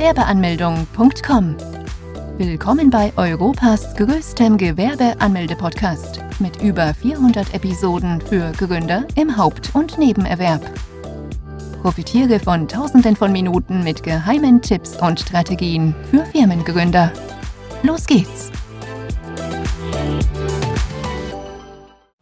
Gewerbeanmeldung.com. Willkommen bei Europas größtem Gewerbeanmelde-Podcast mit über 400 Episoden für Gründer im Haupt- und Nebenerwerb. Profitiere von Tausenden von Minuten mit geheimen Tipps und Strategien für Firmengründer. Los geht's!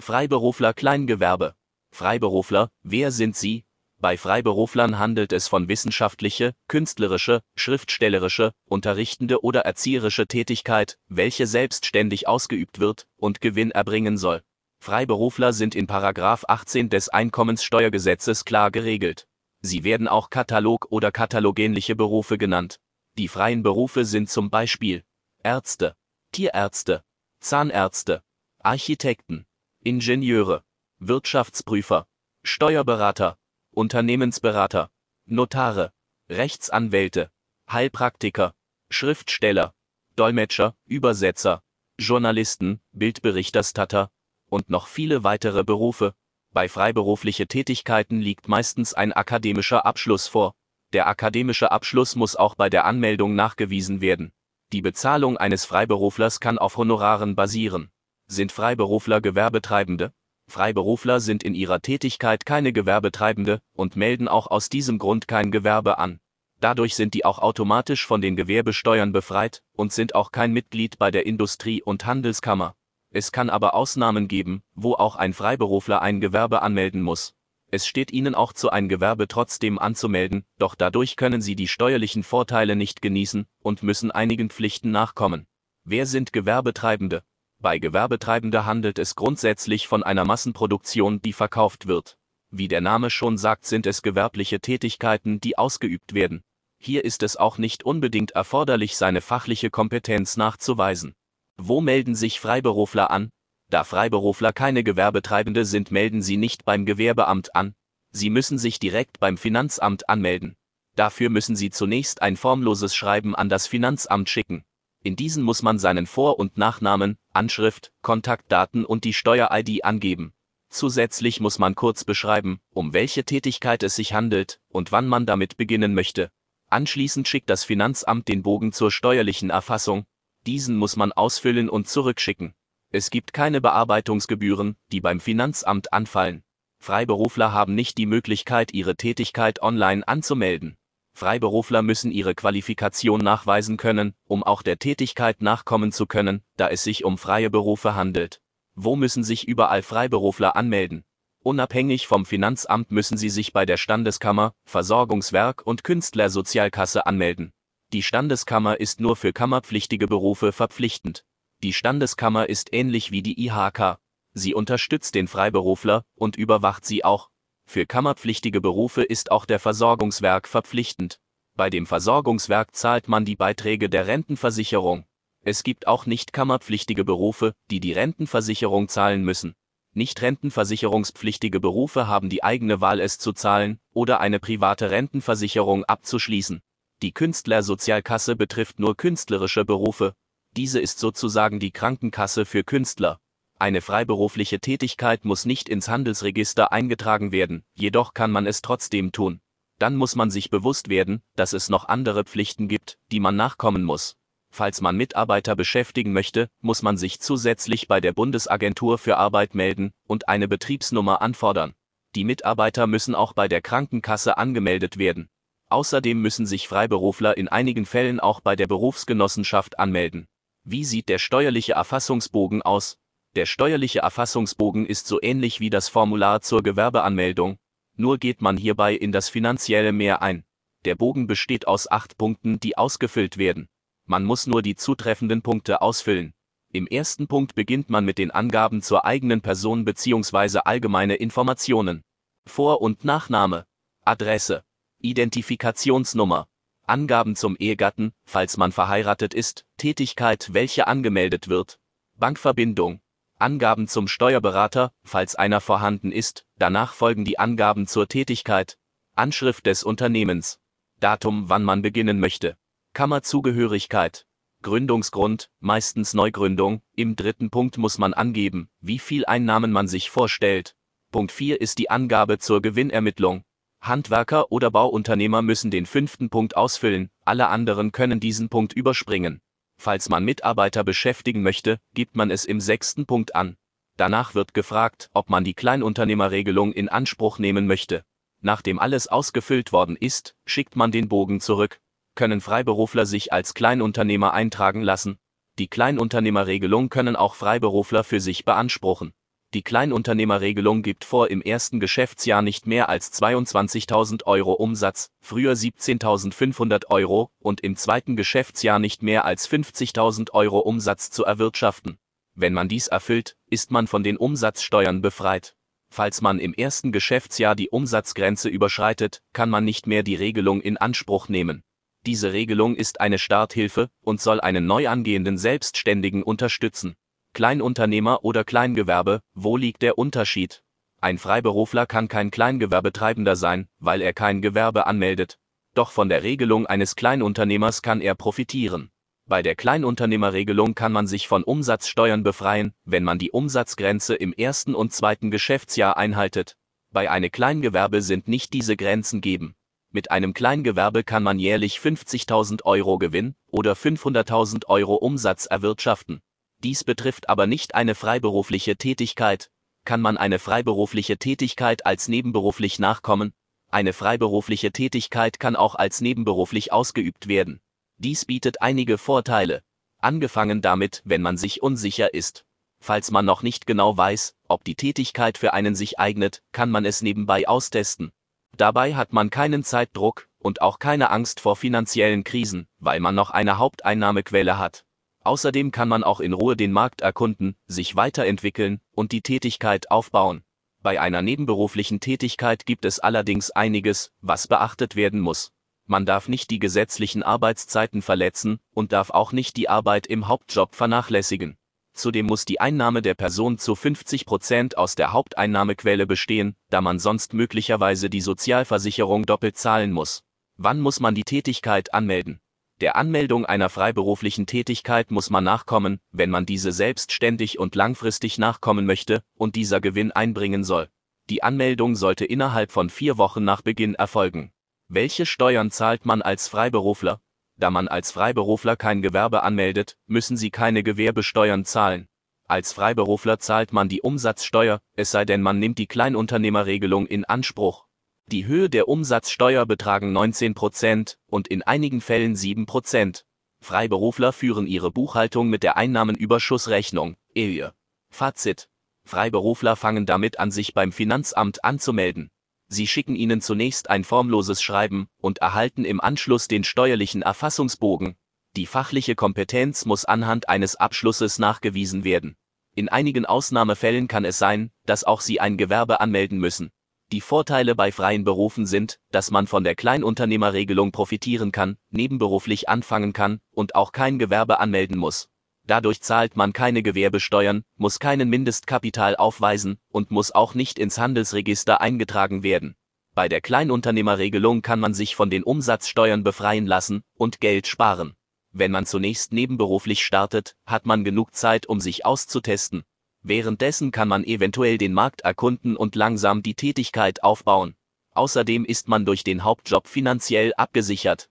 Freiberufler Kleingewerbe. Freiberufler, wer sind Sie? Bei Freiberuflern handelt es von wissenschaftliche, künstlerische, schriftstellerische, unterrichtende oder erzieherische Tätigkeit, welche selbstständig ausgeübt wird und Gewinn erbringen soll. Freiberufler sind in Paragraph 18 des Einkommenssteuergesetzes klar geregelt. Sie werden auch Katalog oder katalogähnliche Berufe genannt. Die freien Berufe sind zum Beispiel Ärzte, Tierärzte, Zahnärzte, Architekten, Ingenieure, Wirtschaftsprüfer, Steuerberater, Unternehmensberater, Notare, Rechtsanwälte, Heilpraktiker, Schriftsteller, Dolmetscher, Übersetzer, Journalisten, Bildberichterstatter und noch viele weitere Berufe, bei freiberufliche Tätigkeiten liegt meistens ein akademischer Abschluss vor. Der akademische Abschluss muss auch bei der Anmeldung nachgewiesen werden. Die Bezahlung eines Freiberuflers kann auf Honoraren basieren. Sind Freiberufler Gewerbetreibende? Freiberufler sind in ihrer Tätigkeit keine Gewerbetreibende und melden auch aus diesem Grund kein Gewerbe an. Dadurch sind die auch automatisch von den Gewerbesteuern befreit und sind auch kein Mitglied bei der Industrie- und Handelskammer. Es kann aber Ausnahmen geben, wo auch ein Freiberufler ein Gewerbe anmelden muss. Es steht Ihnen auch zu, ein Gewerbe trotzdem anzumelden, doch dadurch können Sie die steuerlichen Vorteile nicht genießen und müssen einigen Pflichten nachkommen. Wer sind Gewerbetreibende? Bei Gewerbetreibende handelt es grundsätzlich von einer Massenproduktion, die verkauft wird. Wie der Name schon sagt, sind es gewerbliche Tätigkeiten, die ausgeübt werden. Hier ist es auch nicht unbedingt erforderlich, seine fachliche Kompetenz nachzuweisen. Wo melden sich Freiberufler an? Da Freiberufler keine Gewerbetreibende sind, melden sie nicht beim Gewerbeamt an. Sie müssen sich direkt beim Finanzamt anmelden. Dafür müssen sie zunächst ein formloses Schreiben an das Finanzamt schicken. In diesen muss man seinen Vor- und Nachnamen, Anschrift, Kontaktdaten und die Steuer-ID angeben. Zusätzlich muss man kurz beschreiben, um welche Tätigkeit es sich handelt und wann man damit beginnen möchte. Anschließend schickt das Finanzamt den Bogen zur steuerlichen Erfassung, diesen muss man ausfüllen und zurückschicken. Es gibt keine Bearbeitungsgebühren, die beim Finanzamt anfallen. Freiberufler haben nicht die Möglichkeit, ihre Tätigkeit online anzumelden. Freiberufler müssen ihre Qualifikation nachweisen können, um auch der Tätigkeit nachkommen zu können, da es sich um freie Berufe handelt. Wo müssen sich überall Freiberufler anmelden? Unabhängig vom Finanzamt müssen sie sich bei der Standeskammer, Versorgungswerk und Künstlersozialkasse anmelden. Die Standeskammer ist nur für kammerpflichtige Berufe verpflichtend. Die Standeskammer ist ähnlich wie die IHK. Sie unterstützt den Freiberufler und überwacht sie auch. Für kammerpflichtige Berufe ist auch der Versorgungswerk verpflichtend. Bei dem Versorgungswerk zahlt man die Beiträge der Rentenversicherung. Es gibt auch nicht kammerpflichtige Berufe, die die Rentenversicherung zahlen müssen. Nicht rentenversicherungspflichtige Berufe haben die eigene Wahl es zu zahlen oder eine private Rentenversicherung abzuschließen. Die Künstlersozialkasse betrifft nur künstlerische Berufe. Diese ist sozusagen die Krankenkasse für Künstler. Eine freiberufliche Tätigkeit muss nicht ins Handelsregister eingetragen werden, jedoch kann man es trotzdem tun. Dann muss man sich bewusst werden, dass es noch andere Pflichten gibt, die man nachkommen muss. Falls man Mitarbeiter beschäftigen möchte, muss man sich zusätzlich bei der Bundesagentur für Arbeit melden und eine Betriebsnummer anfordern. Die Mitarbeiter müssen auch bei der Krankenkasse angemeldet werden. Außerdem müssen sich Freiberufler in einigen Fällen auch bei der Berufsgenossenschaft anmelden. Wie sieht der steuerliche Erfassungsbogen aus? Der steuerliche Erfassungsbogen ist so ähnlich wie das Formular zur Gewerbeanmeldung, nur geht man hierbei in das finanzielle mehr ein. Der Bogen besteht aus acht Punkten, die ausgefüllt werden. Man muss nur die zutreffenden Punkte ausfüllen. Im ersten Punkt beginnt man mit den Angaben zur eigenen Person bzw. allgemeine Informationen. Vor- und Nachname, Adresse, Identifikationsnummer, Angaben zum Ehegatten, falls man verheiratet ist, Tätigkeit, welche angemeldet wird, Bankverbindung, Angaben zum Steuerberater, falls einer vorhanden ist, danach folgen die Angaben zur Tätigkeit, Anschrift des Unternehmens, Datum, wann man beginnen möchte, Kammerzugehörigkeit, Gründungsgrund, meistens Neugründung, im dritten Punkt muss man angeben, wie viel Einnahmen man sich vorstellt. Punkt 4 ist die Angabe zur Gewinnermittlung, Handwerker oder Bauunternehmer müssen den fünften Punkt ausfüllen, alle anderen können diesen Punkt überspringen. Falls man Mitarbeiter beschäftigen möchte, gibt man es im sechsten Punkt an. Danach wird gefragt, ob man die Kleinunternehmerregelung in Anspruch nehmen möchte. Nachdem alles ausgefüllt worden ist, schickt man den Bogen zurück. Können Freiberufler sich als Kleinunternehmer eintragen lassen? Die Kleinunternehmerregelung können auch Freiberufler für sich beanspruchen. Die Kleinunternehmerregelung gibt vor, im ersten Geschäftsjahr nicht mehr als 22.000 Euro Umsatz, früher 17.500 Euro, und im zweiten Geschäftsjahr nicht mehr als 50.000 Euro Umsatz zu erwirtschaften. Wenn man dies erfüllt, ist man von den Umsatzsteuern befreit. Falls man im ersten Geschäftsjahr die Umsatzgrenze überschreitet, kann man nicht mehr die Regelung in Anspruch nehmen. Diese Regelung ist eine Starthilfe und soll einen neu angehenden Selbstständigen unterstützen. Kleinunternehmer oder Kleingewerbe, wo liegt der Unterschied? Ein Freiberufler kann kein Kleingewerbetreibender sein, weil er kein Gewerbe anmeldet. Doch von der Regelung eines Kleinunternehmers kann er profitieren. Bei der Kleinunternehmerregelung kann man sich von Umsatzsteuern befreien, wenn man die Umsatzgrenze im ersten und zweiten Geschäftsjahr einhaltet. Bei einem Kleingewerbe sind nicht diese Grenzen geben. Mit einem Kleingewerbe kann man jährlich 50.000 Euro Gewinn oder 500.000 Euro Umsatz erwirtschaften. Dies betrifft aber nicht eine freiberufliche Tätigkeit. Kann man eine freiberufliche Tätigkeit als nebenberuflich nachkommen? Eine freiberufliche Tätigkeit kann auch als nebenberuflich ausgeübt werden. Dies bietet einige Vorteile. Angefangen damit, wenn man sich unsicher ist. Falls man noch nicht genau weiß, ob die Tätigkeit für einen sich eignet, kann man es nebenbei austesten. Dabei hat man keinen Zeitdruck und auch keine Angst vor finanziellen Krisen, weil man noch eine Haupteinnahmequelle hat. Außerdem kann man auch in Ruhe den Markt erkunden, sich weiterentwickeln und die Tätigkeit aufbauen. Bei einer nebenberuflichen Tätigkeit gibt es allerdings einiges, was beachtet werden muss. Man darf nicht die gesetzlichen Arbeitszeiten verletzen und darf auch nicht die Arbeit im Hauptjob vernachlässigen. Zudem muss die Einnahme der Person zu 50 Prozent aus der Haupteinnahmequelle bestehen, da man sonst möglicherweise die Sozialversicherung doppelt zahlen muss. Wann muss man die Tätigkeit anmelden? Der Anmeldung einer freiberuflichen Tätigkeit muss man nachkommen, wenn man diese selbstständig und langfristig nachkommen möchte und dieser Gewinn einbringen soll. Die Anmeldung sollte innerhalb von vier Wochen nach Beginn erfolgen. Welche Steuern zahlt man als Freiberufler? Da man als Freiberufler kein Gewerbe anmeldet, müssen Sie keine Gewerbesteuern zahlen. Als Freiberufler zahlt man die Umsatzsteuer, es sei denn man nimmt die Kleinunternehmerregelung in Anspruch. Die Höhe der Umsatzsteuer betragen 19 Prozent und in einigen Fällen 7 Prozent. Freiberufler führen ihre Buchhaltung mit der Einnahmenüberschussrechnung, EUE. Fazit. Freiberufler fangen damit an, sich beim Finanzamt anzumelden. Sie schicken Ihnen zunächst ein formloses Schreiben und erhalten im Anschluss den steuerlichen Erfassungsbogen. Die fachliche Kompetenz muss anhand eines Abschlusses nachgewiesen werden. In einigen Ausnahmefällen kann es sein, dass auch Sie ein Gewerbe anmelden müssen. Die Vorteile bei freien Berufen sind, dass man von der Kleinunternehmerregelung profitieren kann, nebenberuflich anfangen kann und auch kein Gewerbe anmelden muss. Dadurch zahlt man keine Gewerbesteuern, muss keinen Mindestkapital aufweisen und muss auch nicht ins Handelsregister eingetragen werden. Bei der Kleinunternehmerregelung kann man sich von den Umsatzsteuern befreien lassen und Geld sparen. Wenn man zunächst nebenberuflich startet, hat man genug Zeit, um sich auszutesten. Währenddessen kann man eventuell den Markt erkunden und langsam die Tätigkeit aufbauen. Außerdem ist man durch den Hauptjob finanziell abgesichert.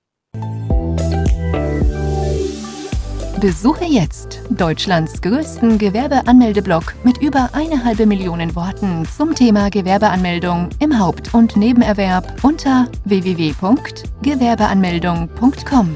Besuche jetzt Deutschlands größten Gewerbeanmeldeblock mit über eine halbe Million Worten zum Thema Gewerbeanmeldung im Haupt- und Nebenerwerb unter www.gewerbeanmeldung.com.